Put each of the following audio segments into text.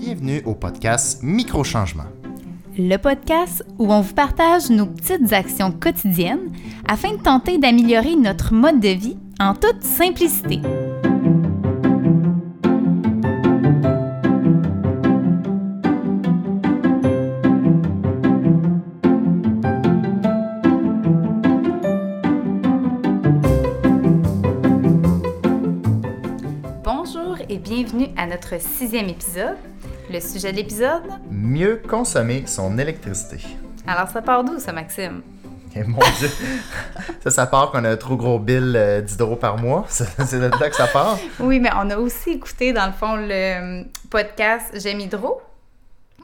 Bienvenue au podcast Microchangement. Le podcast où on vous partage nos petites actions quotidiennes afin de tenter d'améliorer notre mode de vie en toute simplicité. Bonjour et bienvenue à notre sixième épisode. Le sujet de l'épisode, Mieux consommer son électricité. alors ça part d'où ça Maxime? Et mon Dieu, ça, ça part qu'on a un trop gros bill euh, d'hydro par mois. C'est de là que ça part. Oui, mais on a aussi écouté, dans le fond, le euh, podcast J'aime Hydro,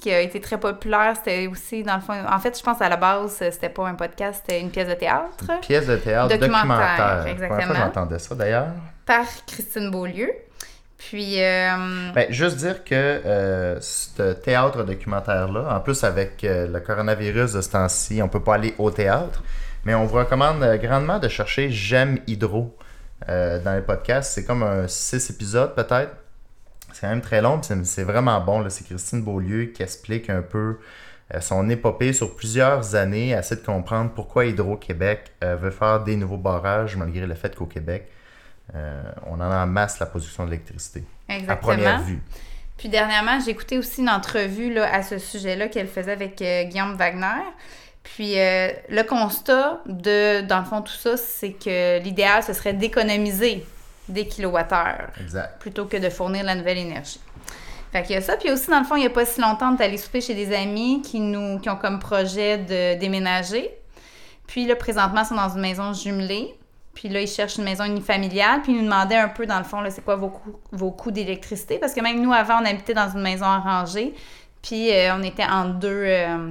qui a été très populaire. C'était aussi, dans le fond, en fait, je pense à la base, c'était pas un podcast, c'était une pièce de théâtre Pièce de théâtre, Documentaire, exactement. fois j'entendais ça d'ailleurs. par Christine Beaulieu. Puis, euh, Ben, juste dire que euh, ce théâtre documentaire-là, en plus avec euh, le coronavirus de ce temps-ci, on peut pas aller au théâtre, mais on vous recommande grandement de chercher J'aime Hydro dans les podcasts. C'est comme un 6 épisodes peut-être. C'est quand même très long, c'est vraiment bon. C'est Christine Beaulieu qui explique un peu son épopée sur plusieurs années, essaie de comprendre pourquoi Hydro-Québec veut faire des nouveaux barrages malgré le fait qu'au Québec, euh, on en a en masse la production d'électricité. À première vue. Puis dernièrement, j'ai écouté aussi une entrevue là, à ce sujet-là qu'elle faisait avec euh, Guillaume Wagner. Puis euh, le constat de, dans le fond, tout ça, c'est que l'idéal, ce serait d'économiser des kilowattheures Exact. plutôt que de fournir la nouvelle énergie. Fait qu'il y a ça. Puis aussi, dans le fond, il n'y a pas si longtemps, on est allé souper chez des amis qui, nous, qui ont comme projet de déménager. Puis là, présentement, ils sont dans une maison jumelée. Puis là, ils cherchent une maison unifamiliale. Puis ils nous demandaient un peu, dans le fond, là, c'est quoi vos coûts, vos coûts d'électricité? Parce que même nous, avant, on habitait dans une maison arrangée. Puis euh, on était en deux... euh,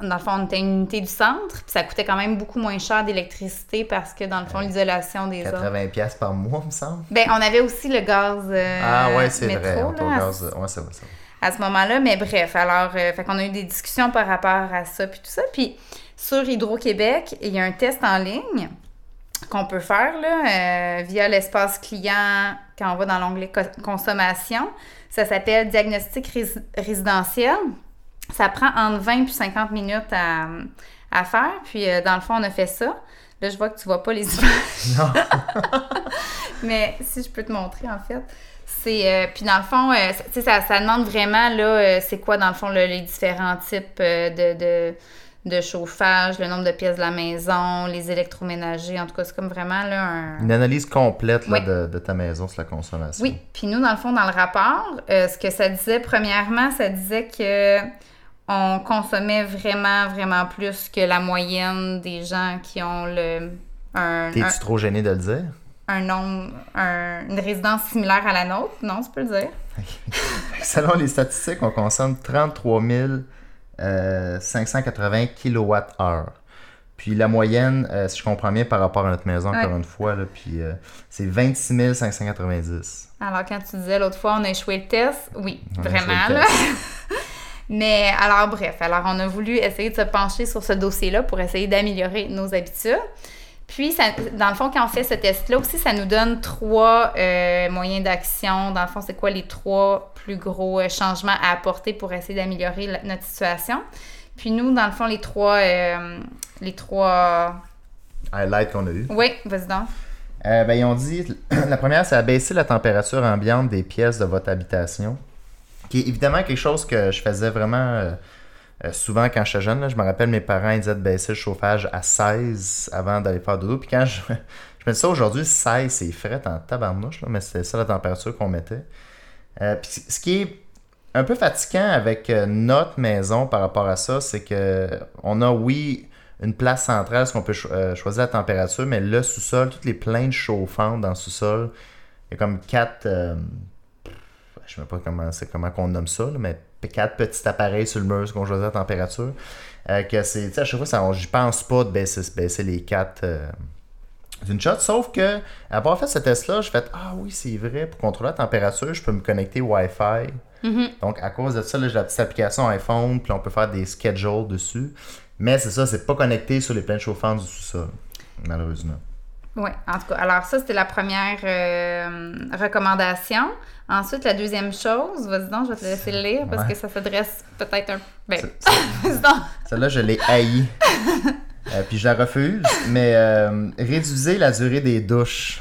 dans le fond, on était une unité du centre. Puis ça coûtait quand même beaucoup moins cher d'électricité parce que, dans le fond, l'isolation des autres. 80 pièces par mois, me semble. Ben, on avait aussi le gaz euh, ah ouais, c'est vrai. là, On à, gaz. Ouais, c'est vrai ça. à ce moment-là. Mais bref, alors, fait qu'on a eu des discussions par rapport à ça, puis tout ça. Puis sur Hydro-Québec, il y a un test en ligne qu'on peut faire là, euh, via l'espace client quand on va dans l'onglet co- consommation. Ça s'appelle diagnostic rés- résidentiel. Ça prend entre 20 puis 50 minutes à, à faire. Puis euh, dans le fond, on a fait ça. Là, je vois que tu vois pas les images. Non. Mais si je peux te montrer, en fait, c'est. euh, puis dans le fond, euh, tu sais, ça, ça demande vraiment, là, euh, c'est quoi, dans le fond, là, les différents types de, de, de chauffage, le nombre de pièces de la maison, les électroménagers. En tout cas, c'est comme vraiment, là, un. Une analyse complète là, Oui. de, de ta maison sur la consommation. Oui, puis nous, dans le fond, dans le rapport, euh, ce que ça disait, premièrement, ça disait que on consommait vraiment, vraiment plus que la moyenne des gens qui ont le. Un, T'es-tu trop gêné de le dire? un nombre, un- une résidence similaire à la nôtre, non, tu peux le dire. Selon les statistiques, on consomme 33 euh, 580 kWh. Puis la moyenne, euh, si je comprends bien, par rapport à notre maison, encore une fois, là, puis euh, c'est 26 590. Alors, quand tu disais l'autre fois, on a échoué le test, oui, On vraiment, là. Mais alors, bref, alors on a voulu essayer de se pencher sur ce dossier-là pour essayer d'améliorer nos habitudes. Puis, ça- dans le fond, quand on fait ce test-là aussi, ça nous donne trois euh, moyens d'action. Dans le fond, c'est quoi les trois plus gros euh, changements à apporter pour essayer d'améliorer la- notre situation. Puis nous, dans le fond, les trois... euh, les trois... Highlight qu'on a eu. Oui, vas-y donc. Euh, ben, ils ont dit, la première, c'est abaisser la température ambiante des pièces de votre habitation. Qui est évidemment quelque chose que je faisais vraiment euh, souvent quand j'étais jeune. Je me rappelle, mes parents ils disaient de baisser le chauffage à 16 avant d'aller faire dodo. Puis quand je, je ça aujourd'hui, 16, c'est frais en tabarnouche, là, mais c'était ça la température qu'on mettait. Euh, puis ce qui est un peu fatigant avec euh, notre maison par rapport à ça, c'est que on a, oui, une place centrale, ce qu'on peut cho- choisir la température, mais le sous-sol, toutes les plaintes chauffantes dans le sous-sol, il y a comme quatre, je sais même pas comment comment qu'on nomme ça, mais quatre petits appareils sur le mur qu'on choisit la température. Euh, que c'est, à chaque fois, ça, on- j'y pense pas de baisser, baisser les quatre euh, d'une shot. Sauf que, après avoir fait ce test-là, je fait Ah oui, c'est vrai, pour contrôler la température, je peux me connecter Wi-Fi. Mhm. Donc, à cause de ça, là, j'ai la petite application iPhone, puis on peut faire des schedules dessus. Mais c'est ça, c'est pas connecté sur les plaines chauffantes du sous-sol, malheureusement. Oui, en tout cas. Alors, ça, c'était la première euh, recommandation. Ensuite, la deuxième chose, vas-y donc, je vais te laisser le lire parce Ouais. que ça s'adresse peut-être un. Ben. Celle-là, je l'ai haï. Euh, puis je la refuse, mais euh, réduisez la durée des douches.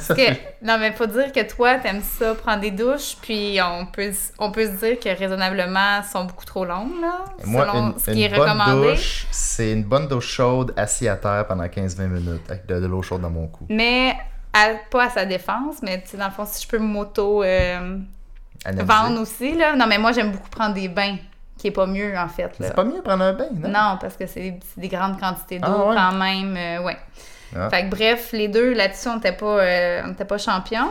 Ça, Que- non, mais faut dire que toi, t'aimes ça, prendre des douches, puis on peut, on peut se dire que raisonnablement, elles sont beaucoup trop longues, là, Moi, selon une, ce qui une est bonne recommandé. douche, c'est une bonne douche chaude assis à terre pendant 15-20 minutes avec de, de l'eau chaude dans mon cou. Mais à- pas à sa défense, mais tu sais, dans le fond, si je peux m'auto euh, vendre aussi, là. Non, mais moi, j'aime beaucoup prendre des bains, qui est pas mieux, en fait, là. C'est pas mieux prendre un bain, non? Non, parce que c'est c'est des grandes quantités d'eau Ah ouais? quand même. euh, ouais. Ah. Fait que bref, les deux là-dessus, on n'était pas, euh, on était pas champions.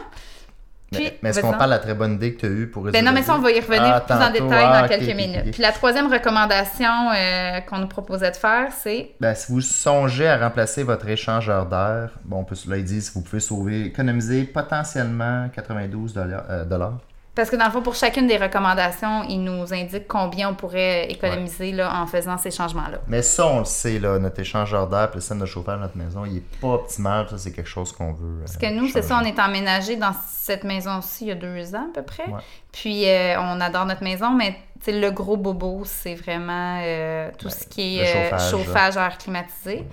Puis, mais mais est-ce qu'on parle de la très bonne idée que tu as eue pour résoudre Ben non, mais ça, on va y revenir Ah, plus en détail ah, dans ok, quelques minutes. Puis la troisième recommandation euh, qu'on nous proposait de faire, c'est Ben, si vous songez à remplacer votre échangeur d'air, bon, on peut, là, ils disent vous pouvez sauver, économiser potentiellement 92 dollars. euh, dollars. Parce que dans le fond, pour chacune des recommandations, il nous indique combien on pourrait économiser là, en faisant ces changements-là. Mais ça, on le sait, là, notre échangeur d'air, le système de chauffage de notre maison, il est pas optimal. Ça, c'est quelque chose qu'on veut. euh, Parce que nous, c'est ça, on est emménagé dans cette maison-ci il y a deux ans à peu près. Ouais. Puis euh, on adore notre maison, mais le gros bobo, c'est vraiment euh, tout ce qui est euh, chauffage, chauffage, air climatisé.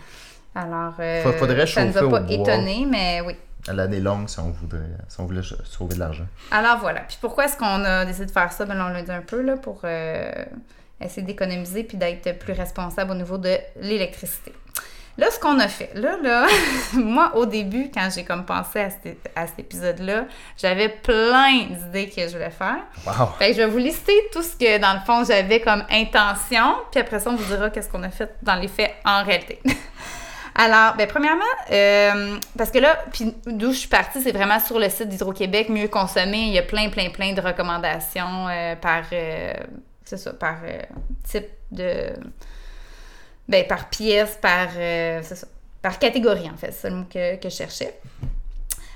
Alors, euh, faudrait ça nous chauffer a pas bois. étonné, mais oui. L'année longue, si on voudrait, si on voulait sauver de l'argent. Alors voilà. Puis pourquoi est-ce qu'on a décidé de faire ça? Ben on l'a dit un peu là, pour euh, essayer d'économiser puis d'être plus responsable au niveau de l'électricité. Là, ce qu'on a fait, là, là, moi, au début, quand j'ai comme pensé à cet, à cet épisode-là, j'avais plein d'idées que je voulais faire. Wow! Fait que je vais vous lister tout ce que, dans le fond, j'avais comme intention, puis après ça, on vous dira qu'est-ce qu'on a fait dans les faits en réalité. Alors, ben, premièrement, euh, parce que là, puis d'où je suis partie, c'est vraiment sur le site d'Hydro-Québec, mieux consommer. Il y a plein, plein, plein de recommandations euh, par, euh, c'est ça, par type de, ben, par pièce, par, ça, par catégorie, en fait, c'est le mot que, que je cherchais.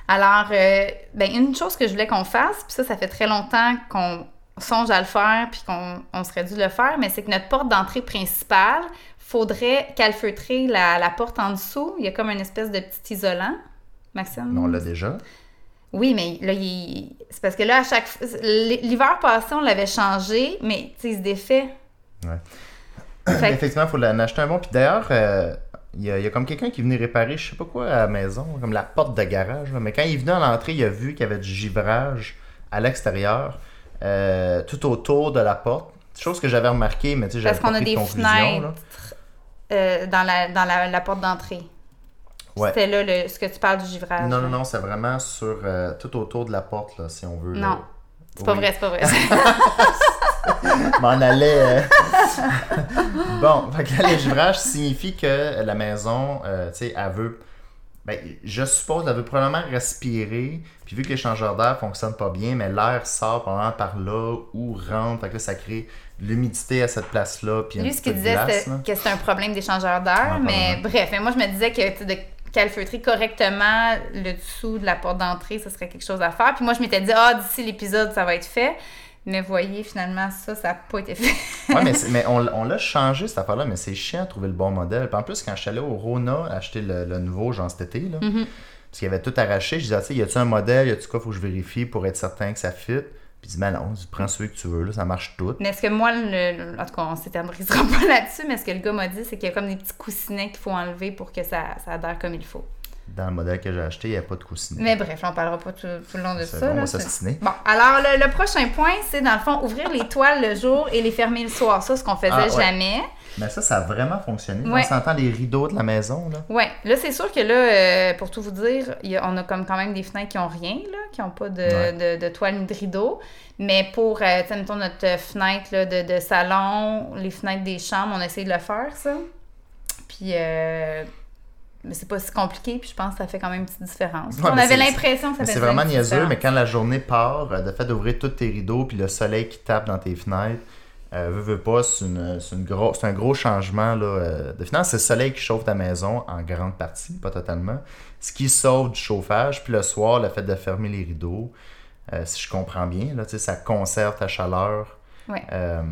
Alors, ben, une chose que je voulais qu'on fasse, puis ça, ça fait très longtemps qu'on songe à le faire, puis qu'on on serait dû le faire, mais c'est que notre porte d'entrée principale, faudrait calfeutrer la, la porte en dessous. Il y a comme une espèce de petit isolant. Maxime? Mais on l'a déjà? Oui, mais là, il... c'est parce que là, à chaque L'hiver passé, on l'avait changé, mais tu sais, il se défait. Ouais. Fait Effectivement, il faut en acheter un bon. Puis d'ailleurs, euh, il y, a, il y a comme quelqu'un qui venu réparer, je sais pas quoi, à la maison, comme la porte de garage. là. Mais quand il venu à l'entrée, il a vu qu'il y avait du givrage à l'extérieur, euh, tout autour de la porte. Chose que j'avais remarqué, mais tu sais, Parce j'avais pas qu'on a de des fenêtres euh, dans, la, dans la, la porte d'entrée. Ouais. C'était là le, ce que tu parles du givrage. Non, non, non, c'est vraiment sur euh, tout autour de la porte, là, si on veut. Non. C'est pas vrai, c'est pas vrai. m'en allais. bon, fait que là, le givrage signifie que la maison, tu sais, elle veut. Ben, je suppose qu'elle veut probablement respirer. Puis vu que l'échangeur d'air fonctionne pas bien, mais l'air sort probablement par là ou rentre. Fait que là, ça crée de l'humidité à cette place-là. Puis Lui, ce qu'il disait, là. que c'était un problème d'échangeur d'air, mais bref, mais moi, je me disais que de calfeutrer correctement le dessous de la porte d'entrée, ce serait quelque chose à faire. Puis moi, je m'étais dit, ah, d'ici l'épisode, ça va être fait. Mais voyez, finalement, ça, ça n'a pas été fait. Ouais, mais, mais on, on l'a changé cette affaire-là, mais c'est chiant de trouver le bon modèle. Puis en plus, quand je suis allé au Rona acheter le, le nouveau, genre cet été, là, Mhm. parce qu'il y avait tout arraché, je disais, ah, tu sais, y a-tu un modèle, y a-tu quoi, faut que je vérifie pour être certain que ça fit? Puis il dit, ben non, prends celui que tu veux, là, ça marche tout. Mais ce que moi, le, le- en tout cas, on s'éternisera pas là-dessus, mais ce que le gars m'a dit, c'est qu'il y a comme des petits coussinets qu'il faut enlever pour que ça, ça adhère comme il faut. Dans le modèle que j'ai acheté, il n'y a pas de coussinet. Mais bref, on parlera pas tout, tout le long de ça. bon, on là, va c'est- s'ostiner. Bon, alors le, le prochain point, c'est dans le fond ouvrir les toiles le jour et les fermer le soir. Ça, ce qu'on faisait Ah, ouais. jamais. Mais ça, ça a vraiment fonctionné. Ouais. On s'entend les rideaux de la maison, là. Ouais, là, c'est sûr que là, euh, pour tout vous dire, il y a- on a comme quand même des fenêtres qui ont rien, là, qui n'ont pas de, Ouais. de, de toile ni de rideau. Mais pour, euh, tu sais, mettons, notre fenêtre là, de, de salon, les fenêtres des chambres, on a essayé de le faire, ça. Puis, euh, mais c'est pas si compliqué, puis je pense que ça fait quand même une petite différence. Ouais, on avait l'impression que ça faisait c'est vraiment niaiseux, différence. mais quand la journée part, euh, de fait d'ouvrir tous tes rideaux, puis le soleil qui tape dans tes fenêtres, euh, veux, veux pas, c'est une- une gros- un gros changement. Là, euh, de finalement, c'est le soleil qui chauffe ta maison en grande partie, pas totalement. Ce qui sauve du chauffage, puis le soir, le fait de fermer les rideaux, euh, si je comprends bien, là, ça conserve ta chaleur. Ouais. Euh,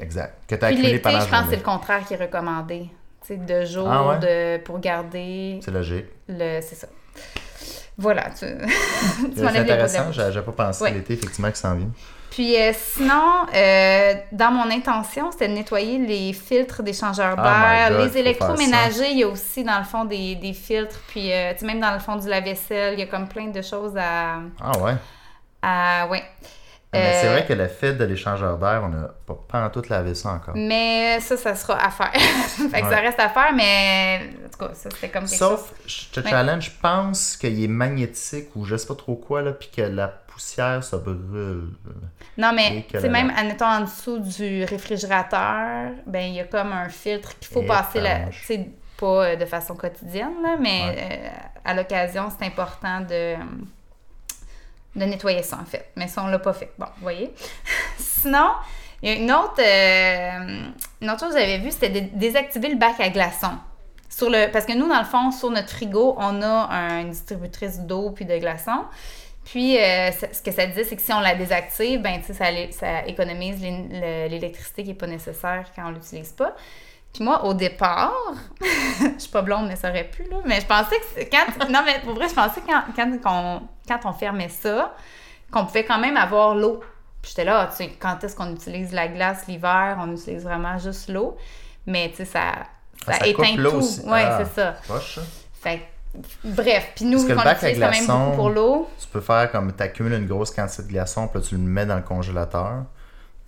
exact. Que tu as Puis accumulé l'été, pendant je la pense que c'est journée. le contraire qui est recommandé. De jour Ah ouais? de, pour garder C'est logique. le. C'est ça. Voilà, tu, tu C'est de la intéressant, j'ai pas pensé Ouais. l'été, effectivement, qui s'en vient. Puis euh, sinon, euh, dans mon intention, c'était de nettoyer les filtres d'échangeurs Oh d'air, my God, les électroménagers, il y a aussi dans le fond des, des filtres, puis euh, tu sais, même dans le fond du lave-vaisselle, il y a comme plein de choses à... Ah ouais? à ouais. Mais c'est Euh, vrai que le fait de l'échangeur d'air, on n'a pas, pas en tout lavé ça encore. Mais ça, ça sera à faire. fait que Ouais. ça reste à faire, mais en tout cas, ça c'était comme quelque chose. Sauf, je te challenge, je pense qu'il est magnétique ou je sais pas trop quoi, là, puis que la poussière se brûle. Non, mais la- même, admettons, en dessous du réfrigérateur, ben il y a comme un filtre qu'il faut Et passer, tu sais, pas euh, de façon quotidienne, là, mais Ouais. euh, à l'occasion, c'est important de, de nettoyer ça, en fait. Mais ça, on l'a pas fait. Bon, vous voyez. Sinon, il y a une autre, euh, une autre chose que j'avais vue, c'était de désactiver le bac à glaçons. Sur le, parce que nous, dans le fond, sur notre frigo, on a un- une distributrice d'eau puis de glaçons. Puis, euh, ce que ça disait, c'est que si on la désactive, ben, ça, ça économise l'é- le- l'électricité qui n'est pas nécessaire quand on l'utilise pas. Puis moi, au départ, je suis pas blonde, mais ça aurait pu, là, mais je pensais que quand... Non, mais pour vrai, je pensais que quand, quand, qu'on- quand on fermait ça, qu'on pouvait quand même avoir l'eau. Puis j'étais là, ah, tu sais, quand est-ce qu'on utilise la glace l'hiver? On utilise vraiment juste l'eau. Mais, tu sais, ça, ça, Ah, ça éteint tout. aussi. Ouais, Ah. c'est ça. Poche, ça. Fait bref, puis nous, à utilise quand même beaucoup pour l'eau, Tu peux faire comme tu accumules une grosse quantité de glaçons, puis là, tu le mets dans le congélateur.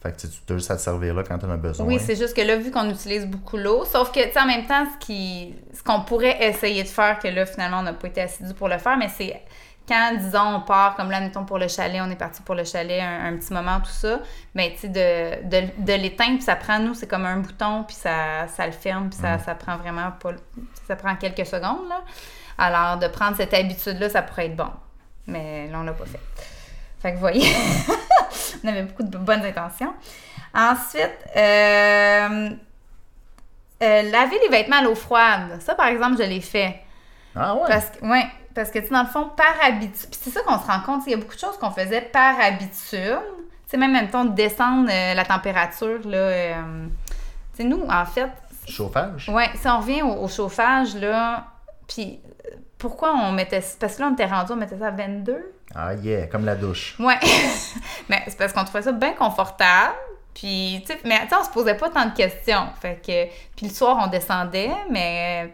Fait que tu as juste à te servir là quand tu en as besoin. Oui, c'est juste que là, vu qu'on utilise beaucoup l'eau, sauf que, tu sais, en même temps, ce qui, ce qu'on pourrait essayer de faire, que là, finalement, on n'a pas été assidu pour le faire, mais c'est quand, disons, on part, comme là, mettons, pour le chalet, on est parti pour le chalet un, un petit moment, tout ça, mais tu sais, de, de, de l'éteindre, puis ça prend, nous, c'est comme un bouton, puis ça, ça le ferme, puis ça, ça prend vraiment pas, ça prend quelques secondes, là. Alors, de prendre cette habitude-là, ça pourrait être bon. Mais là, on l'a pas fait. Fait que vous voyez, on avait beaucoup de bonnes intentions. Ensuite, euh, euh, laver les vêtements à l'eau froide. Ça, par exemple, je l'ai fait. Ah ouais? Parce que, ouais, parce que, tu sais, dans le fond, par habitude. Puis c'est ça qu'on se rend compte, il y a beaucoup de choses qu'on faisait par habitude. Tu sais, même, même temps, de descendre euh, la température, là. euh, tu sais, nous, en fait, Chauffage? Ouais, si on revient au, au chauffage, là, puis pourquoi on mettait... Parce que là, on était rendu, on mettait ça à 22. Ah yeah, comme la douche. Ouais. mais c'est parce qu'on trouvait ça bien confortable. Puis, tu sais, mais tu sais, on se posait pas tant de questions. Fait que... Puis le soir, on descendait, mais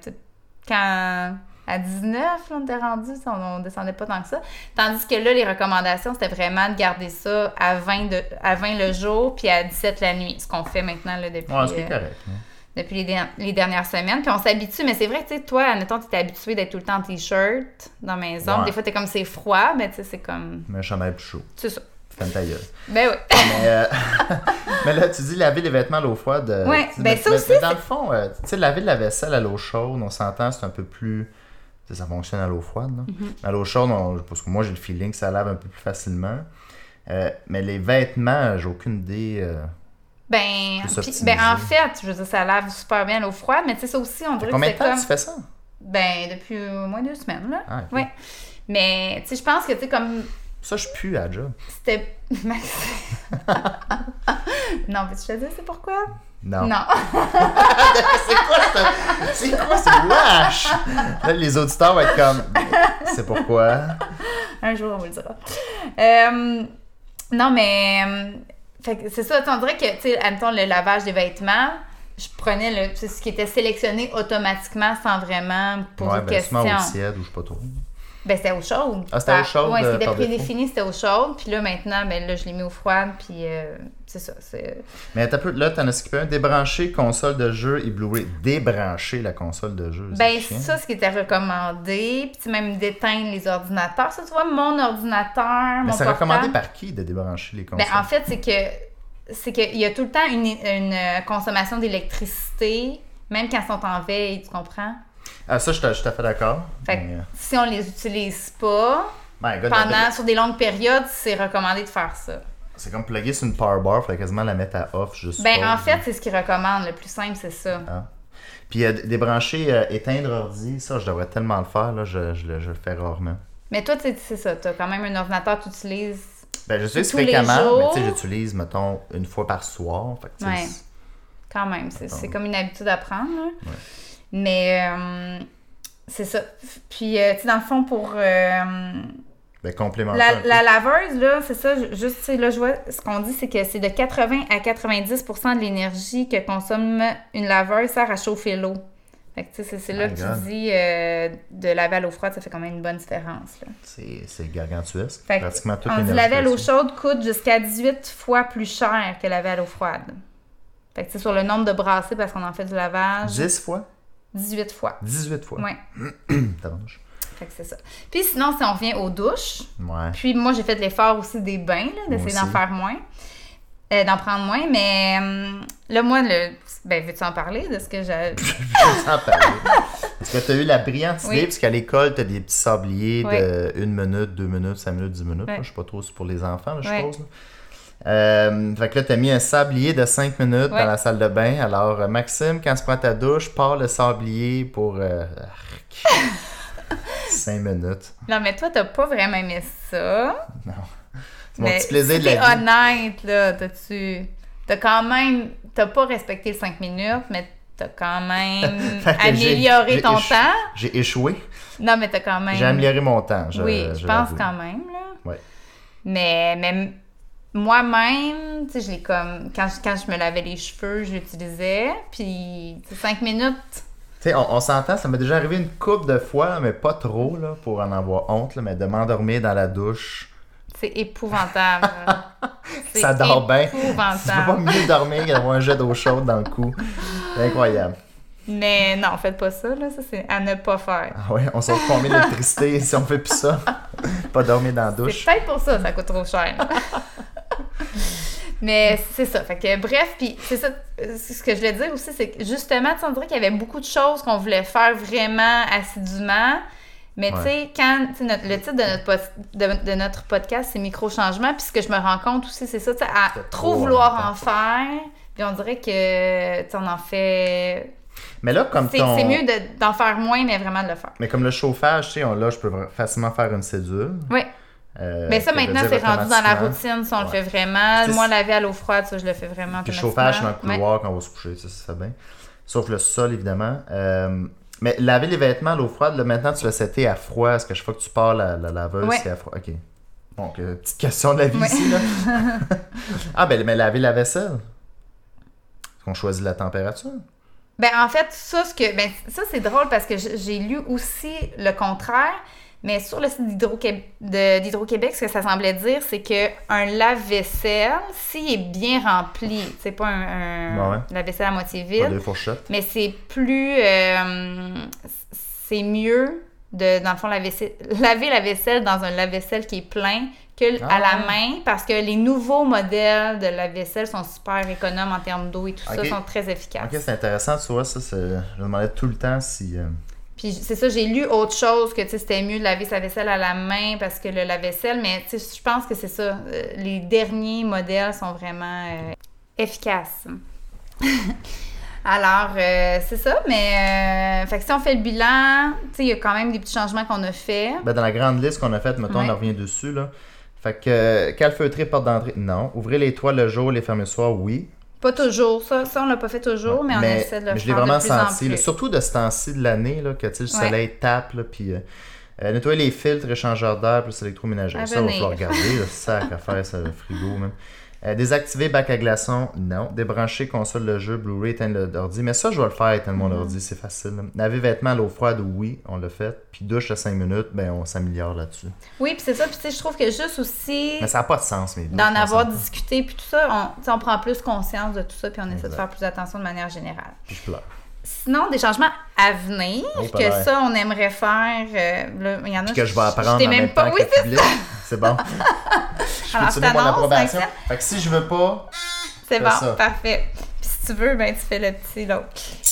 quand... À 19, là, on était rendu, on, on descendait pas tant que ça. Tandis que là, les recommandations, c'était vraiment de garder ça à 20, de, à 20 le jour, puis à 17 la nuit. Ce qu'on fait maintenant, là, depuis... Ouais, c'est euh, correct. hein. Depuis les, der- les dernières semaines. Puis on s'habitue, mais c'est vrai tu sais, toi, admettons, tu étais habitué d'être tout le temps en t-shirt dans la maison. Ouais. Des fois, t'es comme c'est froid, mais tu sais, c'est comme. Mais un chandail plus chaud. C'est ça. Ferme ta gueule. Ben oui. Mais, euh, mais là, tu dis laver les vêtements à l'eau froide. euh, tu- ben mais- ça mais- aussi, mais dans le fond, euh, tu sais, laver de la vaisselle à l'eau chaude, on s'entend, c'est un peu plus. tu sais, Ça fonctionne à l'eau froide. là. Mm-hmm. À l'eau chaude, on- parce que moi, j'ai le feeling que ça lave un peu plus facilement. Mais les vêtements, j'ai aucune idée. Euh, Ben, ben, en fait, je veux dire, ça lave super bien l'eau froide, mais tu sais, ça aussi, on dirait que Combien de temps comme. tu fais ça? Ben, depuis au moins deux semaines, là. Ah, ok. Ouais. Mais, tu sais, je pense que, tu sais, comme Ça, je pue à job. c'était. non, mais tu te dire, c'est pourquoi? Non. Non. c'est quoi ça? C'est quoi ce lâche? Là, les auditeurs vont être comme. C'est pourquoi? Un jour, on vous le dira. Euh, non, mais. Fait que c'est ça, on dirait que, tu sais, admettons, le lavage des vêtements, je prenais le, ce qui était sélectionné automatiquement sans vraiment poser ouais, de ben, questions. au ou je sais pas trop. Ben, c'était eau chaude. Ah, c'était eau chaude, Oui, euh, c'était prédéfini, c'était eau chaude. Puis là, maintenant, ben là, je l'ai mis au froid. Puis euh, c'est ça. C'est... Mais t'as peu, là, t'en as skippé un. Débrancher console de jeu et Blu-ray. Débrancher la console de jeu. c'est Ben, chiant. ça, ce qui était recommandé. Puis même d'éteindre les ordinateurs. Ça, tu vois, mon ordinateur, Mais c'est recommandé par qui de débrancher les consoles? Ben, en fait, c'est que c'est qu'il y a tout le temps une, une, euh, consommation d'électricité, même quand ils sont en veille, tu comprends? Ah, ça, je suis tout à fait d'accord. Fait que Mais, euh, si on les utilise pas, God, pendant, sur des longues périodes, c'est recommandé de faire ça. C'est comme plugger sur une power bar, faudrait quasiment la mettre à off juste Ben, en fait, c'est ce qu'ils recommandent. Le plus simple, c'est ça. Ah. Puis euh, débrancher, euh, éteindre ordi, ça, je devrais tellement le faire, là, je, je, le- je le fais rarement. Mais toi, tu sais, c'est ça. Tu as quand même un ordinateur que tu utilises. Ben, j'utilise fréquemment, mais tu sais, j'utilise, mettons, une fois par soir. Fait que, Ouais. Quand même. C'est, comme une habitude à prendre. là. Mais euh, c'est ça. Puis, euh, tu sais, dans le fond, pour. euh, Ben, complémentaire. la, laveuse, là, c'est ça, ju- juste, tu sais, là, je vois, ce qu'on dit, c'est que c'est de 80 à 90% de l'énergie que consomme une laveuse sert à chauffer l'eau. Fait que, tu sais, c'est- c'est là que tu dis euh, de laver à l'eau froide, ça fait quand même une bonne différence, là. C'est c'est gargantuesque. Fait que, Pratiquement toute l'énergie laver à l'eau chaude coûte jusqu'à 18 fois plus cher que laver à l'eau froide. Fait que, tu sais, sur le nombre de brassées, parce qu'on en fait du lavage, 10 fois? 18 fois. 18 fois. Ouais, fait que c'est ça. Puis sinon, si on revient aux douches, Ouais. Puis moi, j'ai fait l'effort aussi des bains, là, d'essayer d'en faire moins, euh, d'en prendre moins. Mais hum, là, moi, le... ben, veux-tu en parler de ce que j'ai. Sans parler? Parce que tu as eu la brillante idée, Oui. parce qu'à l'école, tu as des petits sabliers Oui. de 1 minute, 2 minutes, 5 minutes, 10 minutes. Je sais pas trop, c'est pour les enfants, là, je suppose. là. Euh, fait que là, tu as mis un sablier de 5 minutes Ouais. dans la salle de bain. Alors, euh, Maxime, quand tu prends ta douche, pars le sablier pour 5 minutes. Non, mais toi, t'as pas vraiment aimé ça. C'est mon mais petit plaisir si de la vie. honnête, là, t'as-tu. T'as quand même. T'as pas respecté le 5 minutes, mais t'as quand même amélioré ton temps. J'ai échoué. Non, mais t'as quand même. J'ai amélioré mon temps. je- oui, je, pense quand même, là. Ouais. Mais, mais moi-même, tu sais, je l'ai comme. Quand je, quand je me lavais les cheveux, je l'utilisais. Puis, cinq minutes. Tu sais, on, on s'entend, ça m'est déjà arrivé une couple de fois, mais pas trop, là, pour en avoir honte, là, mais de m'endormir dans la douche. C'est épouvantable. C'est Ça dort bien. Tu peux pas épouvantable. mieux dormir que d'avoir un jet d'eau chaude dans le cou. C'est incroyable. Mais non, faites pas ça, là. Ça, c'est à ne pas faire. Ah ouais, on sauve combien d'électricité si on fait plus ça? pas dormir dans la C'est douche. peut-être pour ça, ça coûte trop cher. Mais c'est ça. Fait que bref, puis c'est ça. Ce que je voulais dire aussi, c'est que justement, tu on dirait qu'il y avait beaucoup de choses qu'on voulait faire vraiment assidûment. Mais tu sais, quand notre- le titre de notre, pod- de, de notre podcast, c'est Micro-changement. Puis ce que je me rends compte aussi, c'est ça, tu à trop vouloir en faire. Puis on dirait que, tu en fait. Mais là, comme C'est ton... mieux de- d'en faire moins, mais vraiment de le faire. Mais comme le chauffage, tu sais, là, je peux facilement faire une cédule. Oui. Euh, Mais ça, que je veux maintenant, c'est rendu dans la routine, si on le fait vraiment. Moi, laver à l'eau froide, ça, je le fais vraiment Puis chauffage dans le Ouais. couloir quand on va se coucher, ça, ça fait bien. Sauf le sol, évidemment. Euh, mais laver les vêtements à l'eau froide, là, maintenant, tu l'as seté à froid. Est-ce que chaque fois que tu pars la, la laveuse, Ouais. c'est à froid? OK. Bon, que- petite question de la vie Ouais. ici, là. ah, ben, mais laver la vaisselle. Est-ce qu'on choisit la température? Ben, en fait, ça, ce que, ben, ça c'est drôle parce que j'ai lu aussi le contraire. Mais sur le site d'Hydro-Québec, ce que ça semblait dire, c'est que un lave-vaisselle, s'il est bien rempli, c'est pas un, un Ouais, ouais. lave-vaisselle à moitié vide, mais c'est plus, euh, c'est mieux de, dans le fond, la vaisselle- laver la vaisselle dans un lave-vaisselle qui est plein que Ah à la ouais. main, parce que les nouveaux modèles de lave-vaisselle sont super économes en termes d'eau et tout ça, sont très efficaces. Ok, c'est intéressant, tu vois, ça, je me demandais tout le temps si... euh, Puis c'est ça, j'ai lu autre chose que c'était mieux de laver sa vaisselle à la main parce que le lave-vaisselle, mais je pense que c'est ça. euh, les derniers modèles sont vraiment euh, efficaces. Alors, euh, c'est ça, mais euh, fait que si on fait le bilan, tu sais, il y a quand même des petits changements qu'on a fait. Ben, dans la grande liste qu'on a faite, mettons, Ouais. on en revient dessus, là. Fait que, calfeutrer porte d'entrée, non. Ouvrir les toits le jour, les fermer le soir, oui. Pas toujours, ça, ça on l'a pas fait toujours, mais on essaie de le mais je l'ai faire vraiment de plus en senti, plus. surtout de ce temps-ci de l'année, là, que le Ouais. soleil tape, là, puis euh, euh, nettoyer les filtres, échangeurs d'air, plus électroménager. Ça, il va falloir regarder, le sac à faire, ça, le frigo, même. Euh, désactiver bac à glaçons, non. Débrancher console de jeu, Blu-ray, éteindre l'ordi. Mais ça, je vais le faire, éteindre mon ordi, c'est facile. Laver vêtements à l'eau froide, oui, on l'a fait. Puis douche de 5 minutes, ben on s'améliore là-dessus. Oui, puis c'est ça, puis tu sais, je trouve que juste aussi Mais ça n'a pas de sens, mes douches, d'en avoir discuté, puis tout ça, on, prend plus conscience de tout ça, puis on essaie de faire plus attention de manière générale. Puis je pleure. Sinon, des changements à venir, que ça, on aimerait faire. euh, là, il y en a Puis que je vais apprendre en même même pas. temps Oui. C'est bon. Je Alors, peux donner mon approbation. Fait que si je veux pas, C'est bon, ça. parfait. Puis si tu veux, ben tu fais le petit l'autre.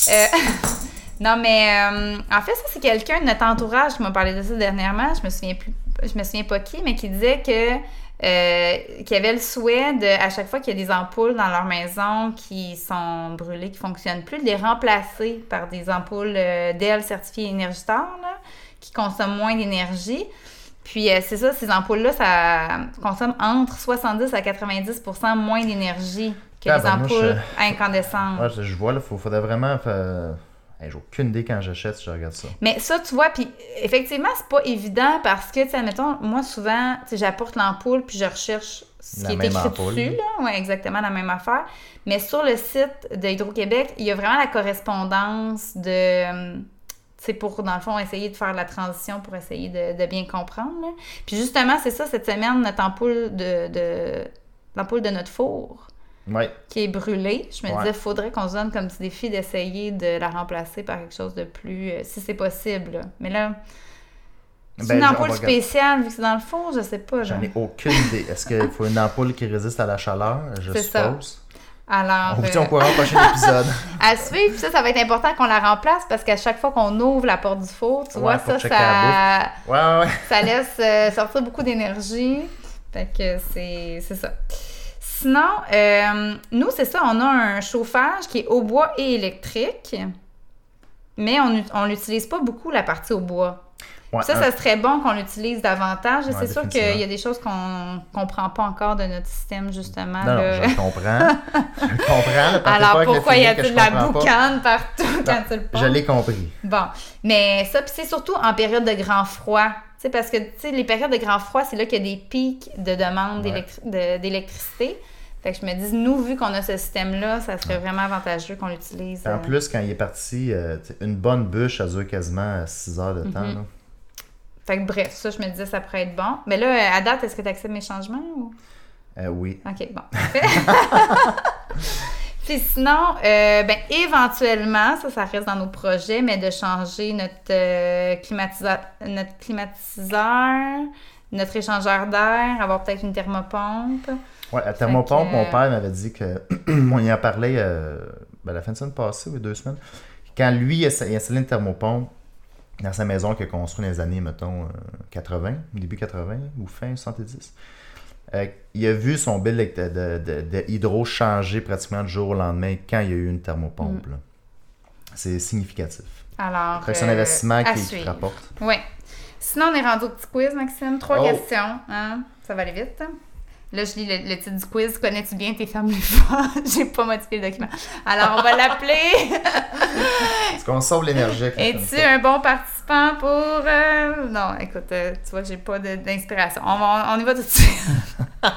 Euh, non, mais euh, en fait, ça, c'est quelqu'un de notre entourage qui m'a parlé de ça dernièrement. Je me souviens plus, je me souviens pas qui, mais qui disait que euh, qu'il y avait le souhait de, à chaque fois qu'il y a des ampoules dans leur maison qui sont brûlées, qui fonctionnent plus, de les remplacer par des ampoules euh, d'ailes certifiées Énergie Star, là, qui consomment moins d'énergie. Puis euh, c'est ça, ces ampoules-là, ça consomme entre 70 à 90% moins d'énergie que les ampoules euh, incandescentes. ouais, je, je vois, il faudrait vraiment faire- Hey, J'ai aucune idée quand j'achète si je regarde ça. Mais ça, tu vois, puis effectivement, c'est pas évident parce que, tu sais, admettons, moi, souvent, tu sais, j'apporte l'ampoule puis je recherche ce La qui est écrit ampoule. dessus, là. Ouais, exactement la même affaire. Mais sur le site de Hydro-Québec, il y a vraiment la correspondance de. C'est pour, dans le fond, essayer de faire la transition pour essayer de, de bien comprendre. là. Puis justement, c'est ça, cette semaine, notre ampoule de, de l'ampoule de notre four Ouais. qui est brûlée. Je me Ouais. disais, faudrait qu'on se donne comme petit défi d'essayer de la remplacer par quelque chose de plus, euh, si c'est possible. là. Mais là, c'est Ben, une ampoule spéciale, vu que c'est dans le four, je sais pas. J'en ai aucune idée. Est-ce qu'il faut une ampoule qui résiste à la chaleur? Je C'est ça. Alors, On vous euh, courant au prochain épisode. à suivre, Puis ça, ça va être important qu'on la remplace parce qu'à chaque fois qu'on ouvre la porte du four, tu Ouais, vois, ça, ça, Ouais, ouais, ouais. ça laisse euh, sortir beaucoup d'énergie. Fait que c'est ça. Sinon, euh, nous, c'est ça, on a un chauffage qui est au bois et électrique, mais on ut- on l'utilise pas beaucoup, la partie au bois. Ouais, ça, ça serait bon qu'on l'utilise davantage. Ouais, c'est sûr qu'il y a des choses qu'on comprend pas encore de notre système, justement. Non, non, là. je comprends. je comprends. Alors, pourquoi y que a-t-il je de la pas. boucane partout quand tu le Je poses? l'ai compris. Bon, mais ça, puis c'est surtout en période de grand froid. Parce que, les périodes de grand froid, c'est là qu'il y a des pics de demande Ouais. d'électricité. Fait que je me dis, nous, vu qu'on a ce système-là, ça serait vraiment avantageux qu'on l'utilise. En euh, plus, quand il est parti, euh, une bonne bûche, ça dure quasiment 6 heures de temps. Mhm. là. Fait que bref, ça, je me disais, ça pourrait être bon. Mais là, à date, est-ce que tu acceptes mes changements ou... Euh, oui. OK, bon. Puis sinon, euh, ben, éventuellement, ça, ça reste dans nos projets, mais de changer notre, euh, climatisa- notre climatiseur, notre échangeur d'air, avoir peut-être une thermopompe. Ouais, à thermopompe, que- mon père m'avait dit que. on y en parlait euh, ben, la fin de semaine passée ou deux semaines. Quand lui, il a il a installé une thermopompe dans sa maison qu'il a construite dans les années, mettons, euh, 80, début 80 ou fin 70. euh, il a vu son bill de, de- de- de hydro changer pratiquement du jour au lendemain quand il y a eu une thermopompe. là. C'est significatif. Alors, c'est un euh, investissement à qui, rapporte. Oui. Sinon, on est rendu au petit quiz, Maxime. Trois Oh. questions. Hein? Ça va aller vite. Là, je lis le, le titre du quiz. Connais-tu bien tes femmes? J'ai pas modifié le document. Alors, on va l'appeler. Est-ce qu'on sauve l'énergie Es-tu un bon participant pour. euh, Non, écoute, euh, tu vois, j'ai pas d'inspiration. On, on y va tout de suite.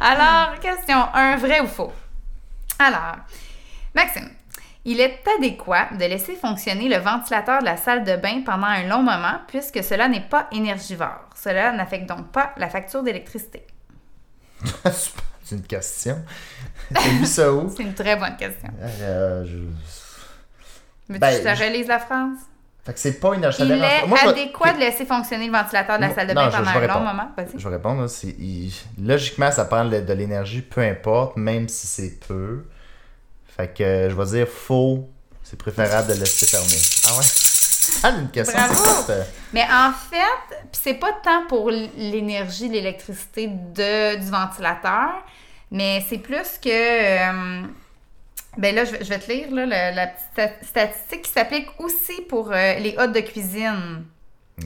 Alors, question 1, vrai ou faux? Alors, Maxime, il est adéquat de laisser fonctionner le ventilateur de la salle de bain pendant un long moment puisque cela n'est pas énergivore. Cela n'affecte donc pas la facture d'électricité. C'est une question. T'as vu ça où? C'est une très bonne question. Euh, je- Veux-tu Ben, que je te je- relise la phrase? Fait que c'est pas une Il est Moi, je adéquat de laisser fonctionner le ventilateur de la salle de bain je- pendant je un long moment. Je vais répondre. là, c'est- il- Logiquement, ça prend de l'énergie, peu importe, même si c'est peu. Fait que euh, je vais dire faux. C'est préférable de laisser fermer. Ah ouais? Ah, une question, Bravo! Mais en fait, c'est pas tant pour l'énergie, l'électricité de, du ventilateur, mais c'est plus que. euh, ben là, je vais, je vais te lire là, le- la petite sta- statistique qui s'applique aussi pour euh, les hottes de cuisine.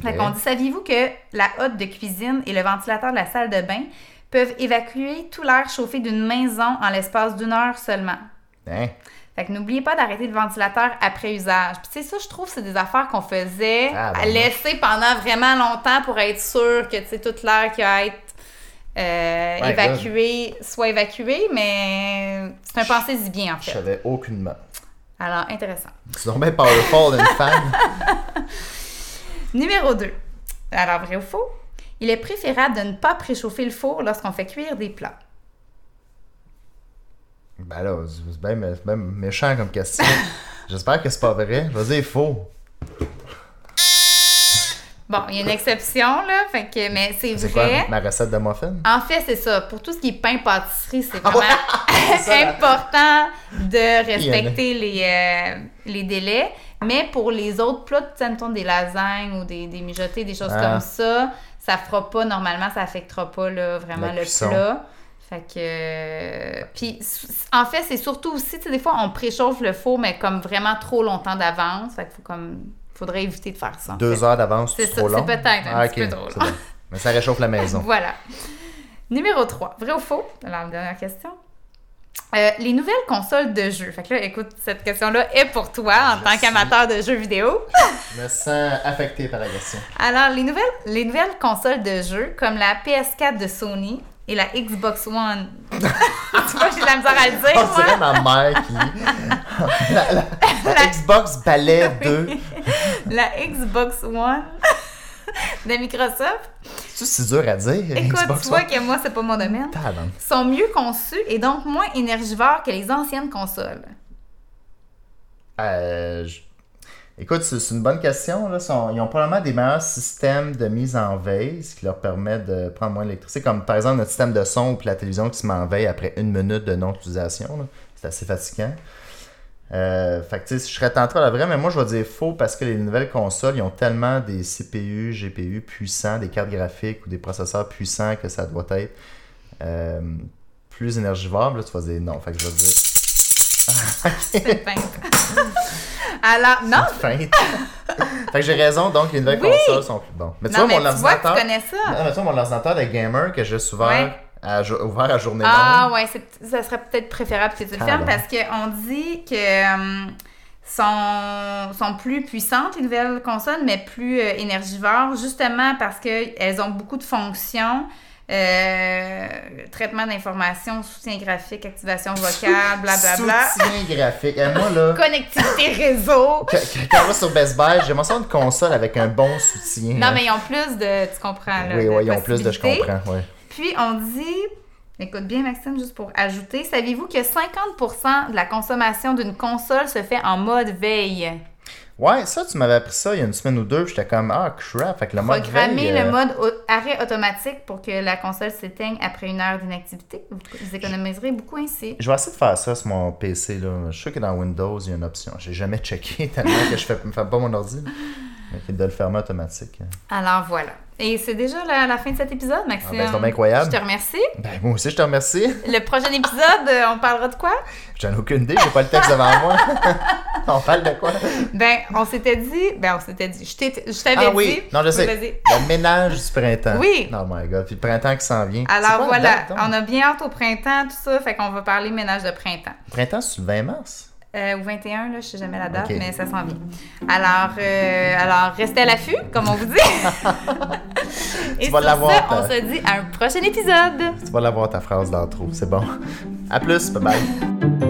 Fait ok. qu'on dit, saviez-vous que la hotte de cuisine et le ventilateur de la salle de bain peuvent évacuer tout l'air chauffé d'une maison en l'espace d'une heure seulement? Hein? Fait que n'oubliez pas d'arrêter le ventilateur après usage. Puis sais, ça, je trouve, c'est des affaires qu'on faisait Ah, ben laisser pendant vraiment longtemps pour être sûr que, tu sais, toute l'air qui a été euh, My évacué soit évacué, mais c'est un pensée-y bien, en Je fait. savais aucunement. Alors, intéressant. C'est bien powerful d'une femme. Numéro 2. Alors, vrai ou faux? Il est préférable de ne pas préchauffer le four lorsqu'on fait cuire des plats. Ben là, c'est bien, méchant comme question. J'espère que c'est pas vrai. Je vais dire faux. Bon, il y a une exception, là, fait que, mais c'est C'est quoi vrai. ma recette de muffin? En fait, c'est ça. Pour tout ce qui est pain pâtisserie, c'est Ah vraiment important de respecter les, euh, les délais. Mais pour les autres plats, tu sais, mettons des lasagnes ou des, des mijotés, des choses Ah. comme ça, ça fera pas, normalement, ça affectera pas là, vraiment le plat. Fait que. Puis, en fait, c'est surtout aussi, tu sais, des fois, on préchauffe le four, mais comme vraiment trop longtemps d'avance. Fait qu'il faut comme. Faudrait éviter de faire ça. Deux fait. heures d'avance, C'est trop long. c'est peut-être un Ah, petit ok, peu trop long. Mais ça réchauffe la maison. Voilà. Numéro 3. Vrai ou faux? Alors, la dernière question. Euh, les nouvelles consoles de jeux. Fait que là, écoute, cette question-là est pour toi en Je tant qu'amateur de jeux vidéo. Je me sens affecté par la question. Alors, les nouvelles, les nouvelles consoles de jeux, comme la PS4 de Sony et la Xbox One. tu vois, j'ai de la misère à le dire, dirait moi. ma mère qui. la, la- la Xbox Ballet 2. La Xbox One de Microsoft. C'est si dur à dire. Écoute, Xbox tu vois One? que moi, c'est pas mon domaine. Tabarnak. Sont mieux conçus et donc moins énergivores que les anciennes consoles. Euh, je- Écoute, c'est une bonne question. Ils ont probablement des meilleurs systèmes de mise en veille, ce qui leur permet de prendre moins d'électricité. Comme par exemple notre système de son ou la télévision qui se met en veille après une minute de non-utilisation. C'est assez fatigant. Euh, fait que je serais tenté à la vraie, mais moi je vais dire faux parce que les nouvelles consoles, ils ont tellement des CPU, GPU puissants, des cartes graphiques ou des processeurs puissants que ça doit être euh, plus énergivore. Là, tu vas dire non. Fait que je vais dire. Alors, non, fait que j'ai raison, donc les nouvelles Oui. consoles sont plus bonnes. Mais tu non vois, mais mon tu vois que ordinateur. tu connais ça. Non, mais tu vois, mon ordinateur de gamer que j'ai souvent Ouais. à, jo- ouvert à journée Ah longue. ouais, ça serait peut-être préférable que tu le fermes parce qu'on dit que hum, sont, sont plus puissantes les nouvelles consoles, mais plus euh, énergivores, justement parce qu'elles ont beaucoup de fonctions. Euh, traitement d'informations, soutien graphique, activation vocale, blablabla. Soutien graphique. Et moi, là, Connectivité réseau. quand, on va sur Best Buy, j'ai mon son de console avec un bon soutien. Non, mais ils ont plus de. Tu comprends, là. Oui, oui, ils ont plus de je comprends. Ouais. Puis on dit, écoute bien Maxime, juste pour ajouter, saviez-vous que 50% de la consommation d'une console se fait en mode veille? Ouais, ça, tu m'avais appris ça il y a une semaine ou deux, puis j'étais comme, ah, crap. Fait que le mode Programmer veille, euh, le mode arrêt automatique pour que la console s'éteigne après une heure d'inactivité. Vous, économiserez beaucoup ainsi. Je vais essayer de faire ça sur mon PC. Là. Je suis sûr que dans Windows, il y a une option. J'ai jamais checké tellement que je fais, me fais pas mon ordi. Mais De le fermer automatique. Alors voilà. Et c'est déjà la, la fin de cet épisode, Ah, Maxime. ben, c'est incroyable. Je te remercie. Ben, moi aussi, je te remercie. Le prochain épisode, euh, on parlera de quoi? J'en ai aucune idée, j'ai pas le texte devant moi. On parle de quoi? Ben, on s'était dit. Ben, on s'était dit. Je t'avais Ah dit. oui, non, je sais. Le ménage du printemps. Oui. Oh my god, puis le printemps qui s'en vient. Alors quoi voilà, date, on a bien hâte au printemps, tout ça, fait qu'on va parler ménage de printemps. Le printemps, c'est le 20 mars. Euh, ou 21, là, je sais jamais la date, mais ça s'en vient. Alors, euh, alors, restez à l'affût, comme on vous dit. Et vas sur ça, ta- on se dit à un prochain épisode. Tu vas l'avoir ta phrase d'intro, c'est bon. À plus, bye bye.